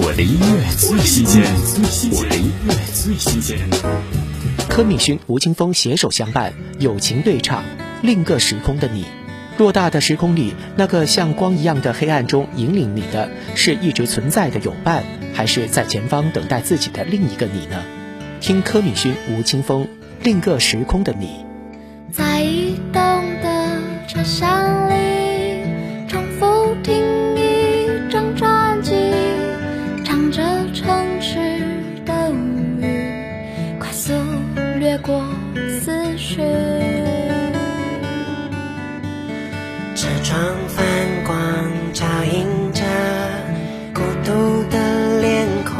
我的音乐最新鲜，我的音乐最新鲜。柯敏勋、吴青峰携手相伴，友情对唱《另个时空的你》。偌大的时空里，那个像光一样的黑暗中引领你的，是一直存在的友伴，还是在前方等待自己的另一个你呢？听柯敏勋、吴青峰《另个时空的你》。在移动的车厢过思绪。车窗反光，照映着孤独的脸孔。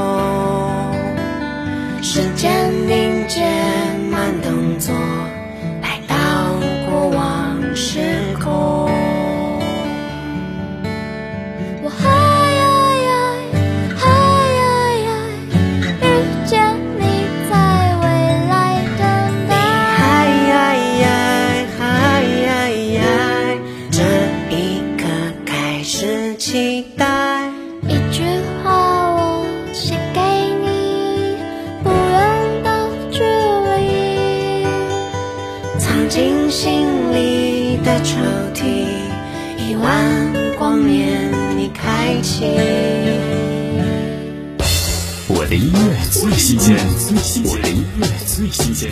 时间凝结，慢动作，待。一句话我写给你，不远的距离。藏进心里的抽屉，一万光年已开启。我的音乐最新鲜，我的音乐最新鲜。